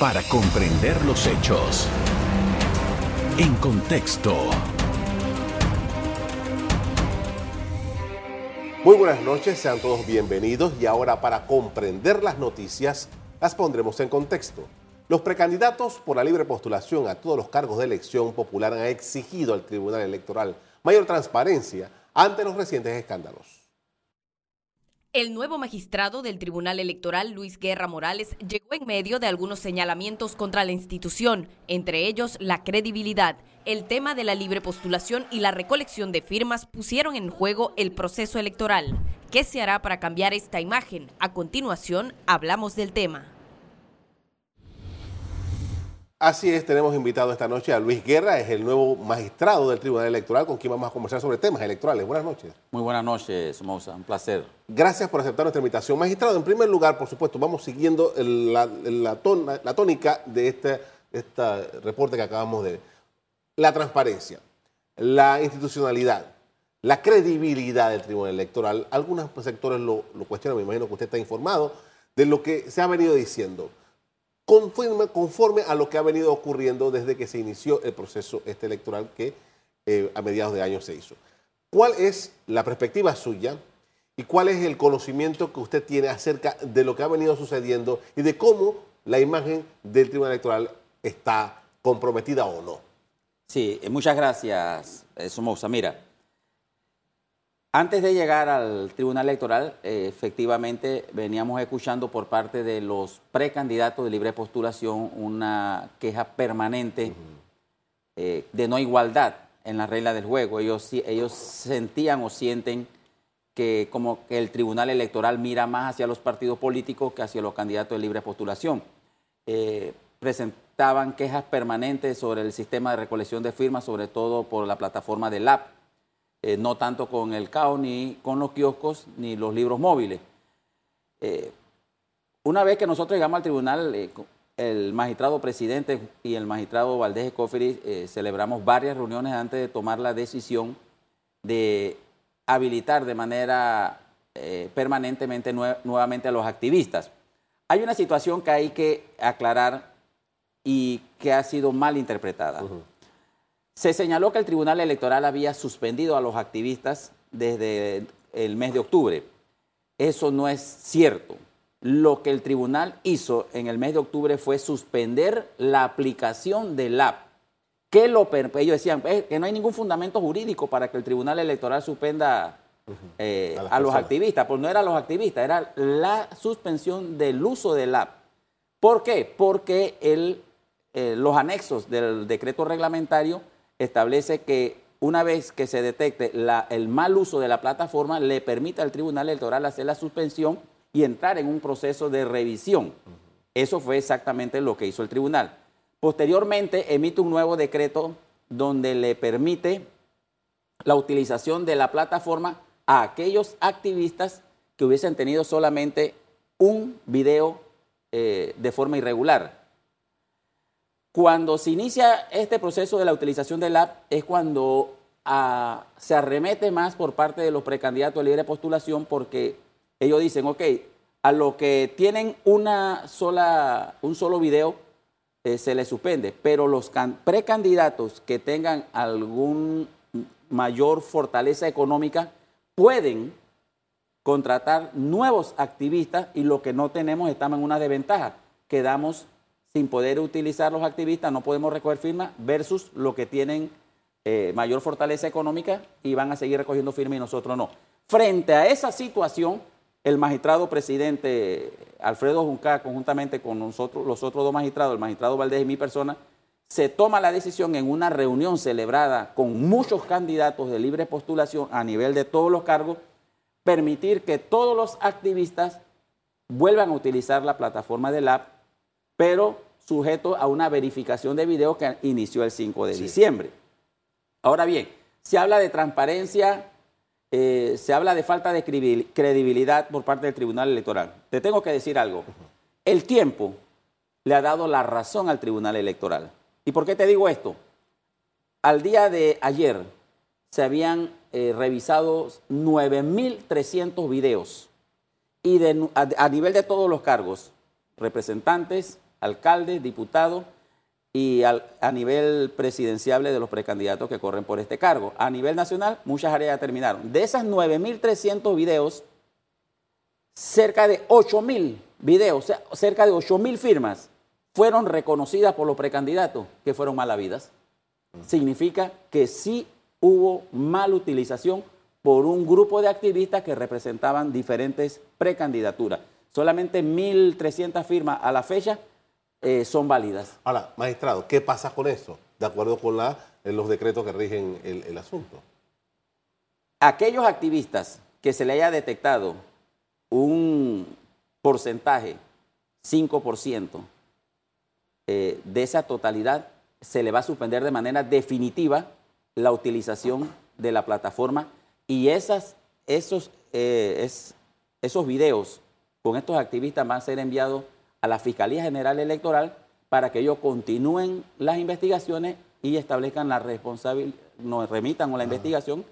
para comprender los hechos. En contexto. Muy buenas noches, sean todos bienvenidos y ahora para comprender las noticias las pondremos en contexto. Los precandidatos por la libre postulación a todos los cargos de elección popular han exigido al Tribunal Electoral mayor transparencia ante los recientes escándalos. El nuevo magistrado del Tribunal Electoral, Luis Guerra Morales, llegó en medio de algunos señalamientos contra la institución, entre ellos la credibilidad. El tema de la libre postulación y la recolección de firmas pusieron en juego el proceso electoral. ¿Qué se hará para cambiar esta imagen? A continuación, hablamos del tema. Así es, tenemos invitado esta noche a Luis Guerra, es el nuevo magistrado del Tribunal Electoral con quien vamos a conversar sobre temas electorales. Buenas noches. Muy buenas noches, Somoza, un placer. Gracias por aceptar nuestra invitación. Magistrado, en primer lugar, por supuesto, vamos siguiendo la, la, tónica de este, este reporte que acabamos de... La transparencia, la institucionalidad, la credibilidad del Tribunal Electoral. Algunos sectores lo, lo cuestionan, me imagino que usted está informado de lo que se ha venido diciendo conforme, conforme a lo que ha venido ocurriendo desde que se inició el proceso este electoral que eh, a mediados de año se hizo. ¿Cuál es la perspectiva suya y cuál es el conocimiento que usted tiene acerca de lo que ha venido sucediendo y de cómo la imagen del Tribunal Electoral está comprometida o no? Sí, eh, muchas gracias, eh, Somoza. Mira, antes de llegar al Tribunal Electoral, eh, efectivamente veníamos escuchando por parte de los precandidatos de libre postulación una queja permanente eh, de no igualdad en la regla del juego. Ellos, sentían o sienten que como que el Tribunal Electoral mira más hacia los partidos políticos que hacia los candidatos de libre postulación. Eh, presentaban quejas permanentes sobre el sistema de recolección de firmas, sobre todo por la plataforma del LAP eh, no tanto con el CAO, ni con los kioscos, ni los libros móviles. Eh, una vez que nosotros llegamos al tribunal, eh, el magistrado presidente y el magistrado Valdés Ecoferi celebramos varias reuniones antes de tomar la decisión de habilitar de manera permanentemente nuevamente a los activistas. Hay una situación que hay que aclarar y que ha sido mal interpretada. Se señaló que el Tribunal Electoral había suspendido a los activistas desde el mes de octubre. Eso no es cierto. Lo que el tribunal hizo en el mes de octubre fue suspender la aplicación del app. Que lo, ellos decían que no hay ningún fundamento jurídico para que el Tribunal Electoral suspenda eh, a, los activistas. Pues no eran los activistas, era la suspensión del uso del app. ¿Por qué? Porque el, eh, los anexos del decreto reglamentario establece que una vez que se detecte el mal uso de la plataforma, le permite al Tribunal Electoral hacer la suspensión y entrar en un proceso de revisión. Eso fue exactamente lo que hizo el tribunal. Posteriormente emite un nuevo decreto donde le permite la utilización de la plataforma a aquellos activistas que hubiesen tenido solamente un video eh, de forma irregular. Cuando se inicia este proceso de la utilización del app es cuando ah, se arremete más por parte de los precandidatos a libre postulación porque ellos dicen, ok, a lo que tienen una sola, un solo video eh, se les suspende, pero los precandidatos que tengan algún mayor fortaleza económica pueden contratar nuevos activistas y lo que no tenemos estamos en una desventaja. Quedamos sin poder utilizar los activistas, no podemos recoger firmas, versus los que tienen eh, mayor fortaleza económica y van a seguir recogiendo firmas y nosotros no. Frente a esa situación, el magistrado presidente Alfredo Junca, conjuntamente con nosotros, los otros dos magistrados, el magistrado Valdés y mi persona, se toma la decisión en una reunión celebrada con muchos candidatos de libre postulación a nivel de todos los cargos, permitir que todos los activistas vuelvan a utilizar la plataforma del app pero sujeto a una verificación de video que inició el 5 de diciembre. Ahora bien, se habla de transparencia, eh, se habla de falta de credibilidad por parte del Tribunal Electoral. Te tengo que decir algo. El tiempo le ha dado la razón al Tribunal Electoral. ¿Y por qué te digo esto? Al día de ayer se habían eh, revisado 9.300 videos y a nivel de todos los cargos, representantes, alcalde, diputado y a nivel presidenciable de los precandidatos que corren por este cargo. A nivel nacional, muchas áreas ya terminaron. De esas 9.300 videos, cerca de 8.000 videos, cerca de 8.000 firmas fueron reconocidas por los precandidatos que fueron malavidas. Significa que sí hubo mala utilización por un grupo de activistas que representaban diferentes precandidaturas. Solamente 1.300 firmas a la fecha eh, son válidas. Ahora, magistrado, ¿qué pasa con eso? De acuerdo con la, los decretos que rigen el, el asunto. Aquellos activistas que se le haya detectado un porcentaje, 5%, eh, de esa totalidad, se le va a suspender de manera definitiva la utilización de la plataforma y esas, esos, eh, esos videos con estos activistas van a ser enviados a la Fiscalía General Electoral para que ellos continúen las investigaciones y establezcan la responsabilidad, nos remitan a la investigación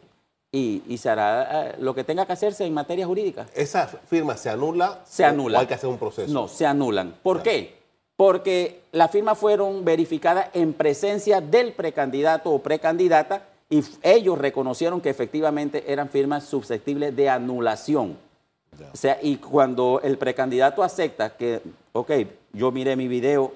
y, se hará eh, lo que tenga que hacerse en materia jurídica. ¿Esa firma se anula? Se anula. ¿O hay que hacer un proceso? No, se anulan. ¿Por qué? Porque las firmas fueron verificadas en presencia del precandidato o precandidata y ellos reconocieron que efectivamente eran firmas susceptibles de anulación. O sea, y cuando el precandidato acepta que, ok, yo miré mi video,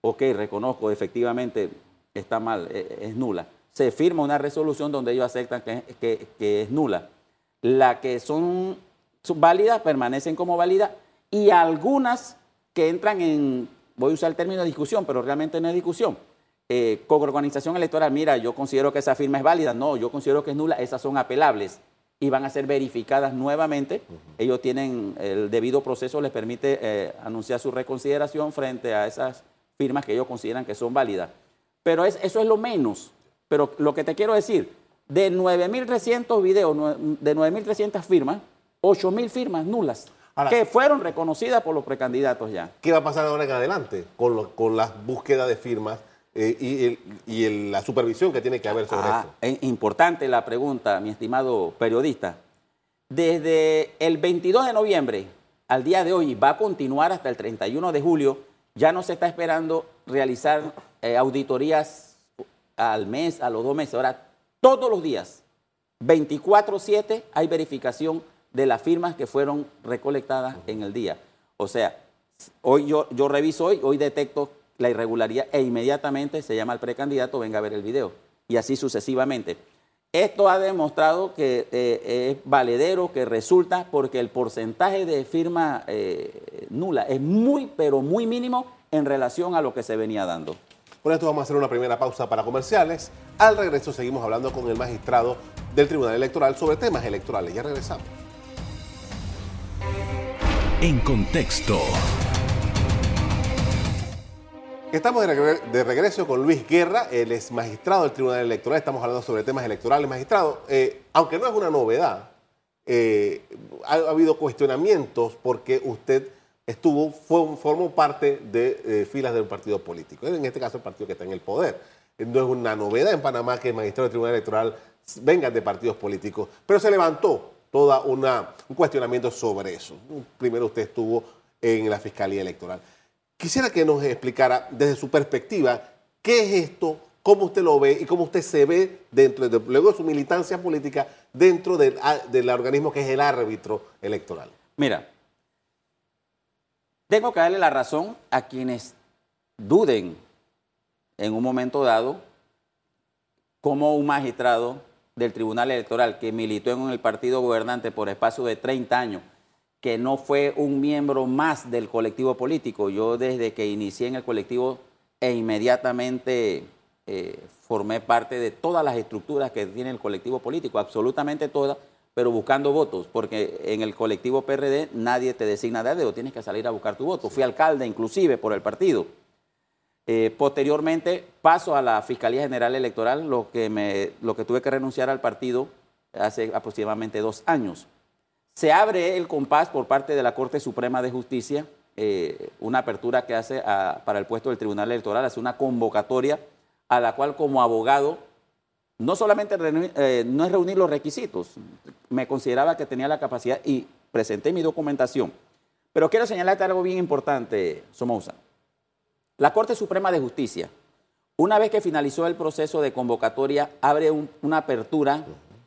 ok, reconozco efectivamente está mal, e, es, nula, se firma una resolución donde ellos aceptan que, es nula. Las que son, válidas permanecen como válidas y algunas que entran en, voy a usar el término discusión, pero realmente no es discusión. Eh, con organización electoral, mira, yo considero que esa firma es válida, no, yo considero que es nula, esas son apelables y van a ser verificadas nuevamente. Ellos tienen el debido proceso, les permite eh, anunciar su reconsideración frente a esas firmas que ellos consideran que son válidas. Pero eso es lo menos. Pero lo que te quiero decir, de 9.300 videos, de 9.300 firmas, 8.000 firmas nulas, que fueron reconocidas por los precandidatos ya. ¿Qué va a pasar ahora en adelante con, con las búsquedas de firmas eh, y, la supervisión que tiene que haber sobre ah, esto. Es importante la pregunta, mi estimado periodista. Desde el 22 de noviembre al día de hoy, va a continuar hasta el 31 de julio, ya no se está esperando realizar eh, auditorías al mes, a los dos meses. Ahora, todos los días, 24/7, hay verificación de las firmas que fueron recolectadas en el día. O sea, hoy yo, yo reviso hoy, hoy detecto la irregularidad e inmediatamente se llama al precandidato, venga a ver el video. Y así sucesivamente. Esto ha demostrado que eh, es valedero, que resulta porque el porcentaje de firma eh, nula es muy, pero muy mínimo en relación a lo que se venía dando. Por esto vamos a hacer una primera pausa para comerciales. Al regreso seguimos hablando con el magistrado del Tribunal Electoral sobre temas electorales. Ya regresamos. En contexto. Estamos de regreso con Luis Guerra, él es magistrado del Tribunal Electoral, estamos hablando sobre temas electorales. Magistrado, eh, aunque no es una novedad, eh, ha, habido cuestionamientos porque usted estuvo, formó parte de eh, filas de un partido político, en este caso el partido que está en el poder. No es una novedad en Panamá que el magistrado del Tribunal Electoral venga de partidos políticos, pero se levantó todo un cuestionamiento sobre eso. Primero usted estuvo en la Fiscalía Electoral. Quisiera que nos explicara desde su perspectiva qué es esto, cómo usted lo ve y cómo usted se ve dentro de, luego de su militancia política dentro del, del organismo que es el árbitro electoral. Mira, tengo que darle la razón a quienes duden en un momento dado como un magistrado del Tribunal Electoral que militó en el partido gobernante por espacio de 30 años que no fue un miembro más del colectivo político. Yo desde que inicié en el colectivo e inmediatamente eh, formé parte de todas las estructuras que tiene el colectivo político, absolutamente todas, pero buscando votos, porque en el colectivo PRD nadie te designa de dedo, tienes que salir a buscar tu voto. Fui alcalde inclusive por el partido. Eh, posteriormente paso a la Fiscalía General Electoral, lo que, me, lo que tuve que renunciar al partido hace aproximadamente dos años. Se abre el compás por parte de la Corte Suprema de Justicia, eh, una apertura que hace para el puesto del Tribunal Electoral, hace una convocatoria a la cual como abogado no solamente eh, no es reunir los requisitos, me consideraba que tenía la capacidad y presenté mi documentación. Pero quiero señalarte algo bien importante, Somoza. La Corte Suprema de Justicia, una vez que finalizó el proceso de convocatoria, abre una apertura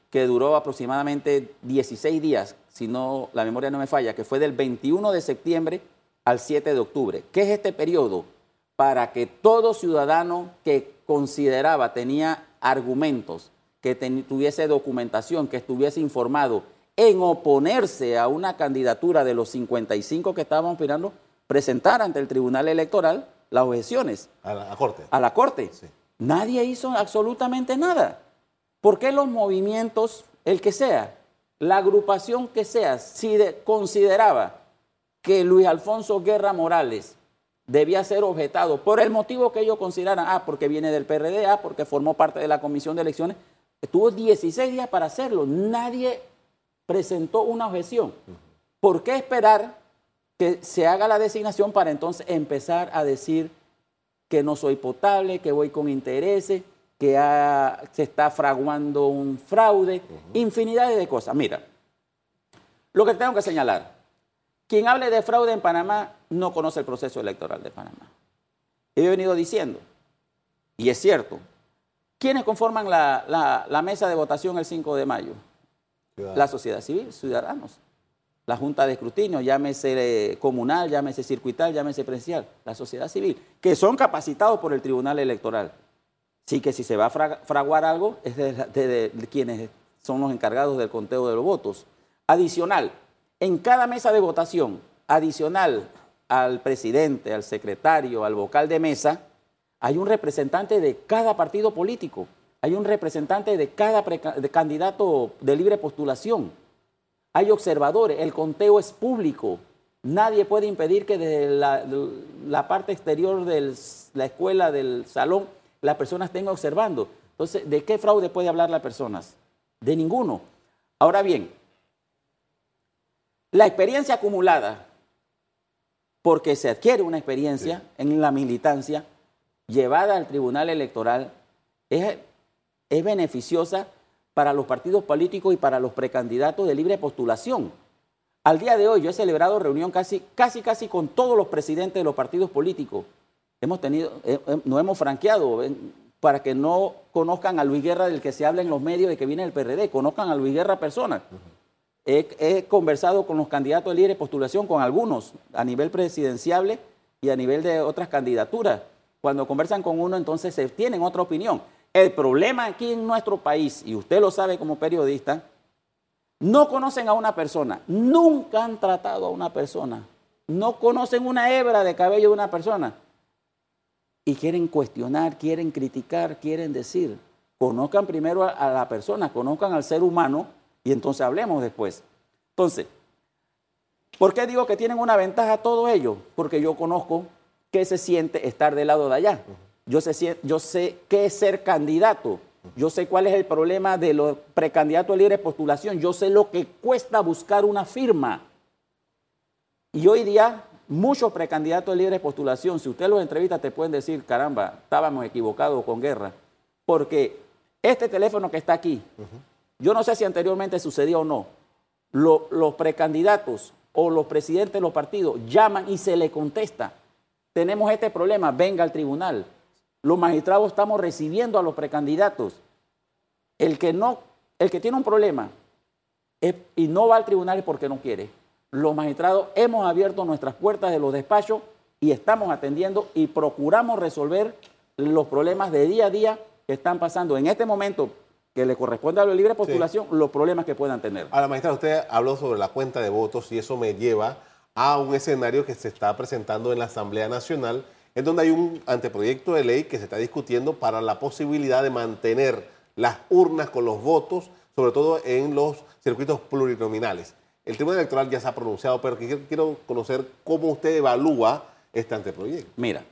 que duró aproximadamente 16 días, si no la memoria no me falla, que fue del 21 de septiembre al 7 de octubre. ¿Qué es este periodo? Para que todo ciudadano que consideraba tenía argumentos, que tuviese documentación, que estuviese informado en oponerse a una candidatura de los 55 que estábamos esperando, presentar ante el Tribunal Electoral las objeciones. A la, Corte. A la Corte. Nadie hizo absolutamente nada. ¿Por qué los movimientos, el que sea, la agrupación que sea, si consideraba que Luis Alfonso Guerra Morales debía ser objetado por el motivo que ellos consideraran, ah, porque viene del PRD, ah, porque formó parte de la comisión de elecciones, estuvo 16 días para hacerlo. Nadie presentó una objeción. ¿Por qué esperar que se haga la designación para entonces empezar a decir que no soy potable, que voy con intereses? Que se está fraguando un fraude, infinidad de cosas. Mira, lo que tengo que señalar, quien hable de fraude en Panamá no conoce el proceso electoral de Panamá. He venido diciendo, y es cierto, ¿quiénes conforman la, mesa de votación el 5 de mayo? La sociedad civil, ciudadanos. La Junta de Escrutinio, llámese comunal, llámese circuital, llámese presencial, la sociedad civil, que son capacitados por el Tribunal Electoral. Sí que si se va a fraguar algo es de, quienes son los encargados del conteo de los votos. Adicional, en cada mesa de votación, adicional al presidente, al secretario, al vocal de mesa, hay un representante de cada partido político, hay un representante de cada candidato de libre postulación, hay observadores, el conteo es público, nadie puede impedir que desde la, la parte exterior de la escuela, del salón, la persona estén observando. Entonces, ¿de qué fraude puede hablar las personas? De ninguno. Ahora bien, la experiencia acumulada, porque se adquiere una experiencia en la militancia llevada al tribunal electoral, es, es beneficiosa para los partidos políticos y para los precandidatos de libre postulación. Al día de hoy yo he celebrado reunión casi, casi, casi con todos los presidentes de los partidos políticos hemos tenido, eh, eh, no hemos franqueado para que no conozcan a Luis Guerra del que se habla en los medios de que viene el PRD, conozcan a Luis Guerra persona. he, conversado con los candidatos de libre postulación, con algunos a nivel presidenciable y a nivel de otras candidaturas. Cuando conversan con uno, entonces se tienen otra opinión. El problema aquí en nuestro país, y usted lo sabe como periodista, no conocen a una persona, nunca han tratado a una persona, no conocen una hebra de cabello de una persona y quieren cuestionar, quieren criticar, quieren decir. Conozcan primero a, la persona, conozcan al ser humano y entonces hablemos después. Entonces, ¿por qué digo que tienen una ventaja todo ello? Porque yo conozco qué se siente estar del lado de allá. Yo sé, yo sé qué es ser candidato. Yo sé cuál es el problema de los precandidatos a libre postulación. Yo sé lo que cuesta buscar una firma. Y hoy día muchos precandidatos de libre postulación, si usted los entrevista, te pueden decir, caramba, estábamos equivocados con guerra. Porque este teléfono que está aquí, yo no sé si anteriormente sucedió o no, los precandidatos o los presidentes de los partidos llaman y se le contesta. Tenemos este problema, venga al tribunal. Los magistrados estamos recibiendo a los precandidatos. El que no, el que tiene un problema y no va al tribunal es porque no quiere los magistrados hemos abierto nuestras puertas de los despachos y estamos atendiendo y procuramos resolver los problemas de día a día que están pasando en este momento que le corresponde a la libre postulación, los problemas que puedan tener. Ahora, magistrado, usted habló sobre la cuenta de votos y eso me lleva a un escenario que se está presentando en la Asamblea Nacional, en donde hay un anteproyecto de ley que se está discutiendo para la posibilidad de mantener las urnas con los votos, sobre todo en los circuitos plurinominales. El Tribunal Electoral ya se ha pronunciado, pero quiero conocer cómo usted evalúa este anteproyecto. Mira,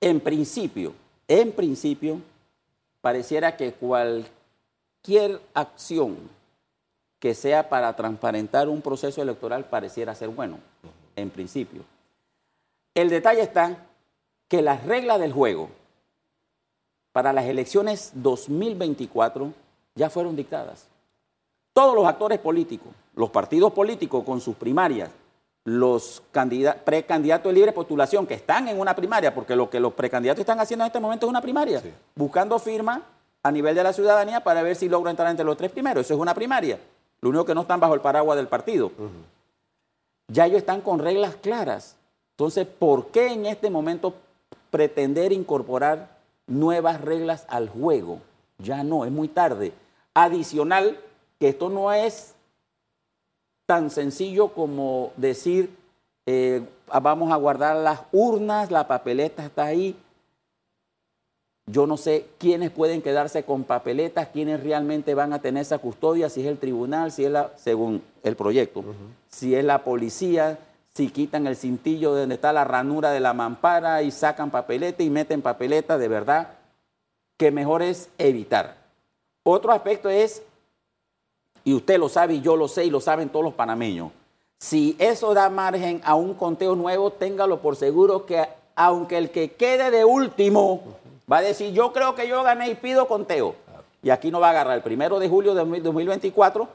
en principio, en principio, pareciera que cualquier acción que sea para transparentar un proceso electoral pareciera ser bueno, en principio. El detalle está que las reglas del juego para las elecciones 2024 ya fueron dictadas todos los actores políticos, los partidos políticos con sus primarias, los precandidatos de libre postulación que están en una primaria, porque lo que los precandidatos están haciendo en este momento es una primaria, buscando firma a nivel de la ciudadanía para ver si logran entrar entre los tres primeros. Eso es una primaria. Lo único que no están bajo el paraguas del partido. Ya ellos están con reglas claras. Entonces, ¿por qué en este momento pretender incorporar nuevas reglas al juego? Ya no, es muy tarde. Adicional, que esto no es tan sencillo como decir, eh, vamos a guardar las urnas, la papeleta está ahí. Yo no sé quiénes pueden quedarse con papeletas, quiénes realmente van a tener esa custodia, si es el tribunal, si es la, según el proyecto, si es la policía, si quitan el cintillo de donde está la ranura de la mampara y sacan papeleta y meten papeleta, de verdad, que mejor es evitar. Otro aspecto es y usted lo sabe y yo lo sé y lo saben todos los panameños. Si eso da margen a un conteo nuevo, téngalo por seguro que aunque el que quede de último va a decir, yo creo que yo gané y pido conteo. Y aquí no va a agarrar el primero de julio de 2024,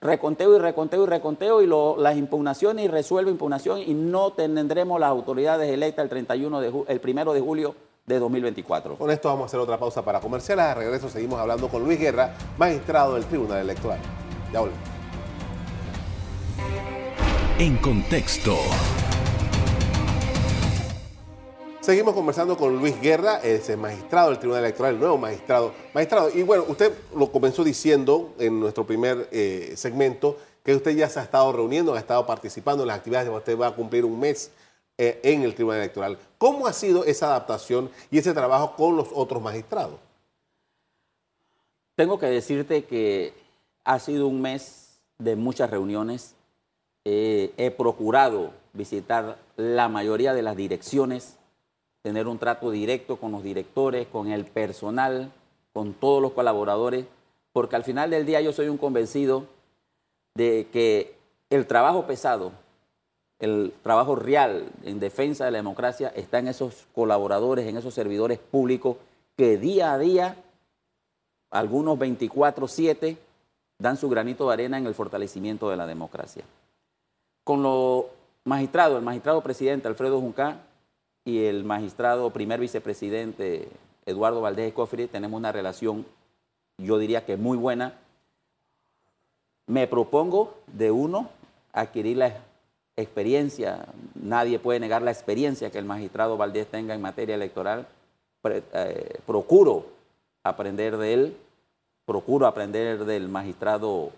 reconteo y reconteo y reconteo y las impugnaciones y resuelve impugnación y no tendremos las autoridades electas el 31 de el primero de julio de 2024. Con esto vamos a hacer otra pausa para comerciales. A regreso seguimos hablando con Luis Guerra, magistrado del Tribunal Electoral. Ya En contexto. Seguimos conversando con Luis Guerra, ese magistrado del Tribunal Electoral, el nuevo magistrado. Magistrado, y bueno, usted lo comenzó diciendo en nuestro primer eh, segmento que usted ya se ha estado reuniendo, ha estado participando en las actividades, usted va a cumplir un mes eh, en el Tribunal Electoral. ¿Cómo ha sido esa adaptación y ese trabajo con los otros magistrados? Tengo que decirte que ha sido un mes de muchas reuniones. Eh, he procurado visitar la mayoría de las direcciones, tener un trato directo con los directores, con el personal, con todos los colaboradores, porque al final del día yo soy un convencido de que el trabajo pesado, el trabajo real en defensa de la democracia está en esos colaboradores, en esos servidores públicos que día a día, algunos 24/7, dan su granito de arena en el fortalecimiento de la democracia. Con los magistrados, el magistrado presidente Alfredo Junca y el magistrado primer vicepresidente Eduardo Valdés Escofri tenemos una relación, yo diría que muy buena. Me propongo de uno adquirir la experiencia, nadie puede negar la experiencia que el magistrado Valdés tenga en materia electoral. Eh, procuro aprender de él procuro aprender del magistrado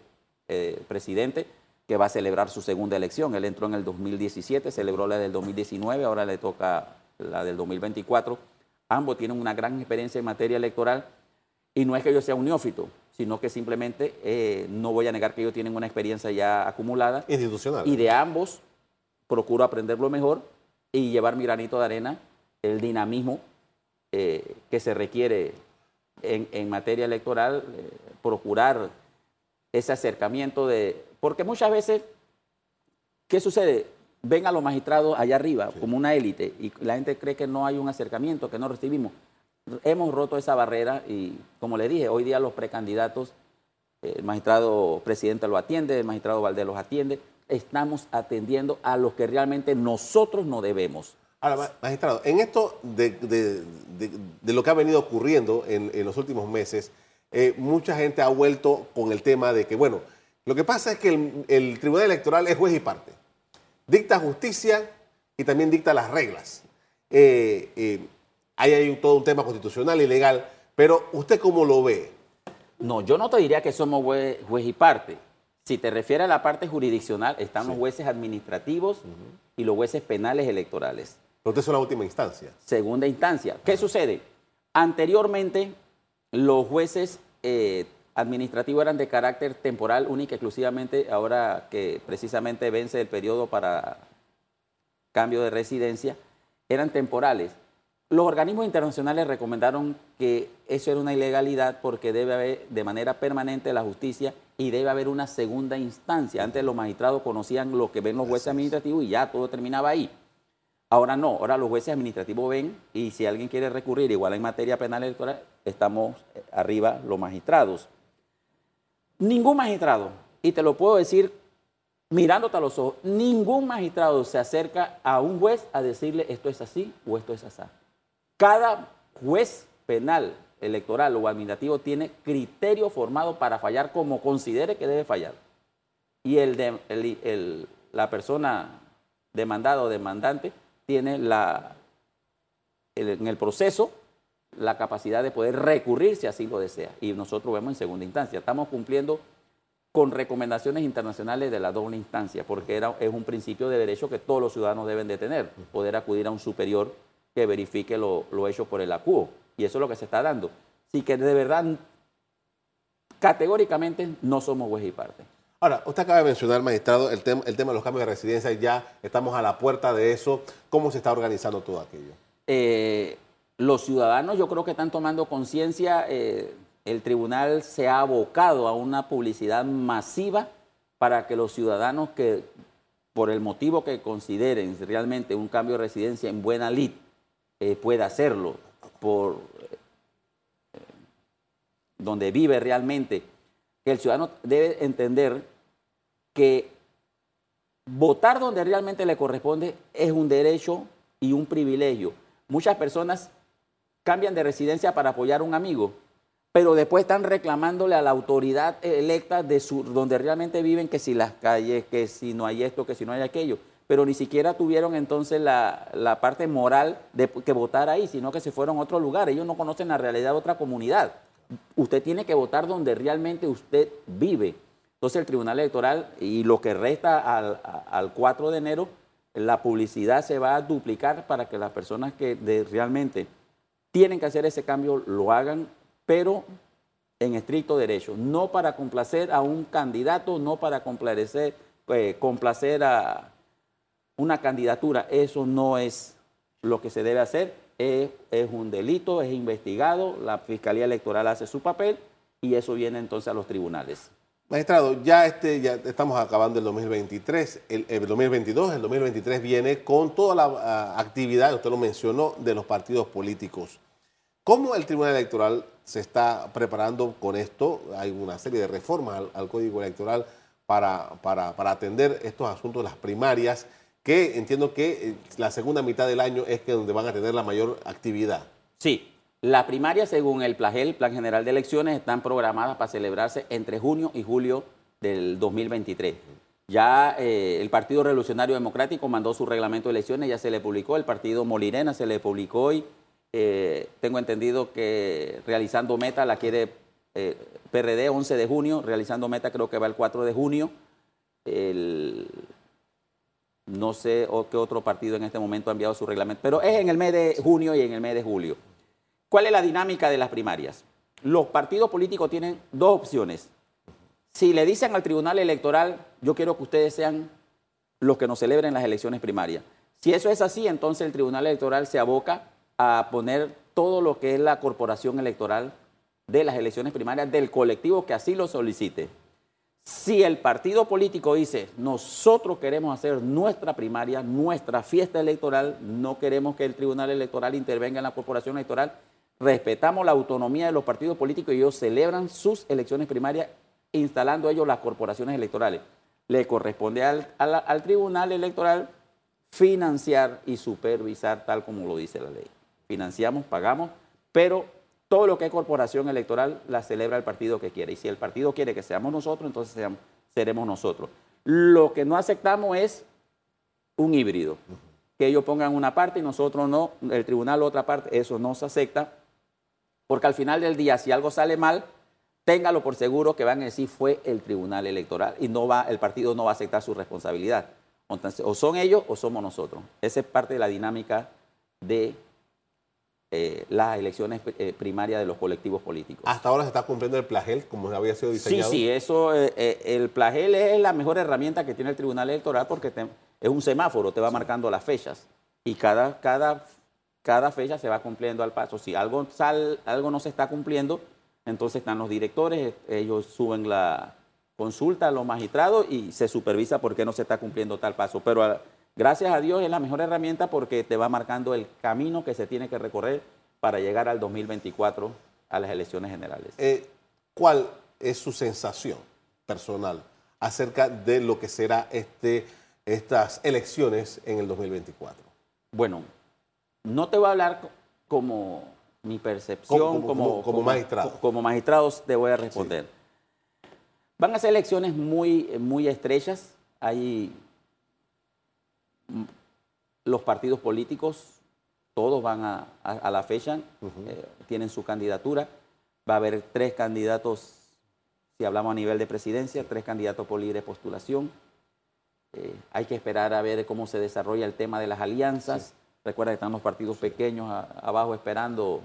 eh, presidente que va a celebrar su segunda elección. Él entró en el 2017, celebró la del 2019, ahora le toca la del 2024. Ambos tienen una gran experiencia en materia electoral y no es que yo sea un neófito, sino que simplemente eh, no voy a negar que ellos tienen una experiencia ya acumulada. Institucional. Y de ambos procuro aprender lo mejor y llevar mi granito de arena, el dinamismo eh, que se requiere en, materia electoral, eh, procurar ese acercamiento de... Porque muchas veces, ¿qué sucede? Ven a los magistrados allá arriba como una élite y la gente cree que no hay un acercamiento, que no recibimos. Hemos roto esa barrera y, como le dije, hoy día los precandidatos, el magistrado presidente lo atiende, el magistrado Valdés los atiende, estamos atendiendo a los que realmente nosotros no debemos. Ahora, magistrado, en esto de, lo que ha venido ocurriendo en, los últimos meses, eh, mucha gente ha vuelto con el tema de que, bueno, lo que pasa es que el, Tribunal Electoral es juez y parte. Dicta justicia y también dicta las reglas. Eh, eh, ahí hay todo un tema constitucional y legal, pero ¿usted cómo lo ve? No, yo no te diría que somos juez, y parte. Si te refieres a la parte jurisdiccional, están los jueces administrativos y los jueces penales electorales. Usted es la última instancia. Segunda instancia. ¿Qué sucede? Anteriormente, los jueces eh, administrativos eran de carácter temporal, única y exclusivamente, ahora que precisamente vence el periodo para cambio de residencia, eran temporales. Los organismos internacionales recomendaron que eso era una ilegalidad porque debe haber de manera permanente la justicia y debe haber una segunda instancia. Antes los magistrados conocían lo que ven los jueces administrativos y ya todo terminaba ahí. Ahora no, ahora los jueces administrativos ven y si alguien quiere recurrir, igual en materia penal electoral, estamos arriba los magistrados. Ningún magistrado, y te lo puedo decir mirándote a los ojos, ningún magistrado se acerca a un juez a decirle esto es así o esto es así. Cada juez penal, electoral o administrativo tiene criterio formado para fallar como considere que debe fallar. Y el de, la persona demandada o demandante tiene la, en el proceso la capacidad de poder recurrir si así lo desea. Y nosotros vemos en segunda instancia. Estamos cumpliendo con recomendaciones internacionales de la doble instancia, porque era, es un principio de derecho que todos los ciudadanos deben de tener, poder acudir a un superior que verifique lo, hecho por el acuo. Y eso es lo que se está dando. Así que de verdad, categóricamente no somos juez y parte. Ahora, usted acaba de mencionar, magistrado, el, tema de los cambios de residencia, ya estamos a la puerta de eso. ¿Cómo se está organizando todo aquello? Eh, los ciudadanos yo creo que están tomando conciencia. Eh, el tribunal se ha abocado a una publicidad masiva para que los ciudadanos que, por el motivo que consideren realmente un cambio de residencia en buena lid, eh, pueda hacerlo por eh, donde vive realmente, que el ciudadano debe entender que votar donde realmente le corresponde es un derecho y un privilegio. Muchas personas cambian de residencia para apoyar a un amigo pero después están reclamándole a la autoridad electa de su, donde realmente viven que si las calles, que si no hay esto, que si no hay aquello. Pero ni siquiera tuvieron entonces la, parte moral de que votar ahí, sino que se fueron a otro lugar. Ellos no conocen la realidad de otra comunidad. Usted tiene que votar donde realmente usted vive. Entonces el Tribunal Electoral y lo que resta al, al 4 de enero, la publicidad se va a duplicar para que las personas que realmente tienen que hacer ese cambio lo hagan pero en estricto derecho, no para complacer a un candidato, no para complacer, eh, complacer a una candidatura. Eso no es lo que se debe hacer. Es, un delito, es investigado, la Fiscalía Electoral hace su papel y eso viene entonces a los tribunales. Magistrado, ya, este, ya estamos acabando el 2023, el, el 2022, el 2023 viene con toda la ah, actividad, usted lo mencionó, de los partidos políticos. ¿Cómo el Tribunal Electoral se está preparando con esto? Hay una serie de reformas al, Código Electoral para, para, atender estos asuntos las primarias, que entiendo que eh, la segunda mitad del año es que donde van a tener la mayor actividad. Sí, las primarias, según el PLAGEL, Plan General de Elecciones, están programadas para celebrarse entre junio y julio del 2023. Ya eh, el Partido Revolucionario Democrático mandó su reglamento de elecciones, ya se le publicó, el Partido Molirena se le publicó hoy, eh, tengo entendido que realizando meta la quiere eh, PRD 11 de junio, realizando meta creo que va el 4 de junio. No sé qué otro partido en este momento ha enviado su reglamento, pero es en el mes de junio y en el mes de julio. ¿Cuál es la dinámica de las primarias? Los partidos políticos tienen dos opciones. Si le dicen al Tribunal Electoral, yo quiero que ustedes sean los que nos celebren las elecciones primarias. Si eso es así, entonces el Tribunal Electoral se aboca a poner todo lo que es la corporación electoral de las elecciones primarias del colectivo que así lo solicite. Si el partido político dice, nosotros queremos hacer nuestra primaria, nuestra fiesta electoral, no queremos que el Tribunal Electoral intervenga en la corporación electoral, respetamos la autonomía de los partidos políticos y ellos celebran sus elecciones primarias instalando ellos las corporaciones electorales. Le corresponde al, al Tribunal Electoral financiar y supervisar tal como lo dice la ley financiamos, pagamos, pero todo lo que es corporación electoral la celebra el partido que quiere. Y si el partido quiere que seamos nosotros, entonces seremos nosotros. Lo que no aceptamos es un híbrido, que ellos pongan una parte y nosotros no, el tribunal otra parte, eso no se acepta, porque al final del día, si algo sale mal, téngalo por seguro que van a decir fue el tribunal electoral y no va, el partido no va a aceptar su responsabilidad. O son ellos o somos nosotros. Esa es parte de la dinámica de eh, las elecciones eh, primarias de los colectivos políticos. Hasta ahora se está cumpliendo el plagel como había sido diseñado. Sí, sí, eso, eh, el plagel es la mejor herramienta que tiene el Tribunal Electoral porque es un semáforo, te va marcando las fechas y cada, cada, cada fecha se va cumpliendo al paso. Si algo, sal, algo no se está cumpliendo, entonces están los directores, ellos suben la consulta a los magistrados y se supervisa por qué no se está cumpliendo tal paso. Pero Gracias a Dios es la mejor herramienta porque te va marcando el camino que se tiene que recorrer para llegar al 2024 a las elecciones generales. Eh, ¿Cuál es su sensación personal acerca de lo que será este, estas elecciones en el 2024. Bueno, no te voy a hablar como mi percepción como, como, magistrado. Como magistrados te voy a responder. Van a ser elecciones muy, muy estrechas. Hay los partidos políticos, todos van a, la fecha, eh, tienen su candidatura. Va a haber tres candidatos, si hablamos a nivel de presidencia, tres candidatos por libre postulación. Eh, hay que esperar a ver cómo se desarrolla el tema de las alianzas. Recuerda que están los partidos pequeños abajo esperando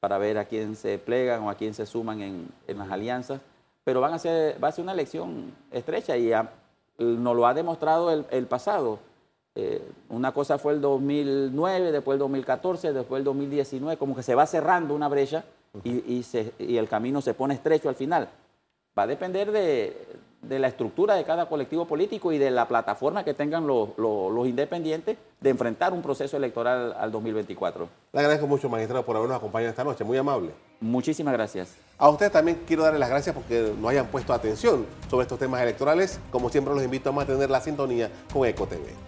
para ver a quién se plegan o a quién se suman en, las alianzas. Pero van a ser, va a ser una elección estrecha y nos lo ha demostrado el, pasado. Eh, una cosa fue el 2009, después el 2014, después el 2019, como que se va cerrando una brecha y, y el camino se pone estrecho al final. Va a depender de, de la estructura de cada colectivo político y de la plataforma que tengan los, independientes de enfrentar un proceso electoral al 2024. Le agradezco mucho, magistrado, por habernos acompañado esta noche. Muy amable. Muchísimas gracias. A ustedes también quiero darles las gracias porque nos hayan puesto atención sobre estos temas electorales. Como siempre, los invito a mantener la sintonía con EcoTV.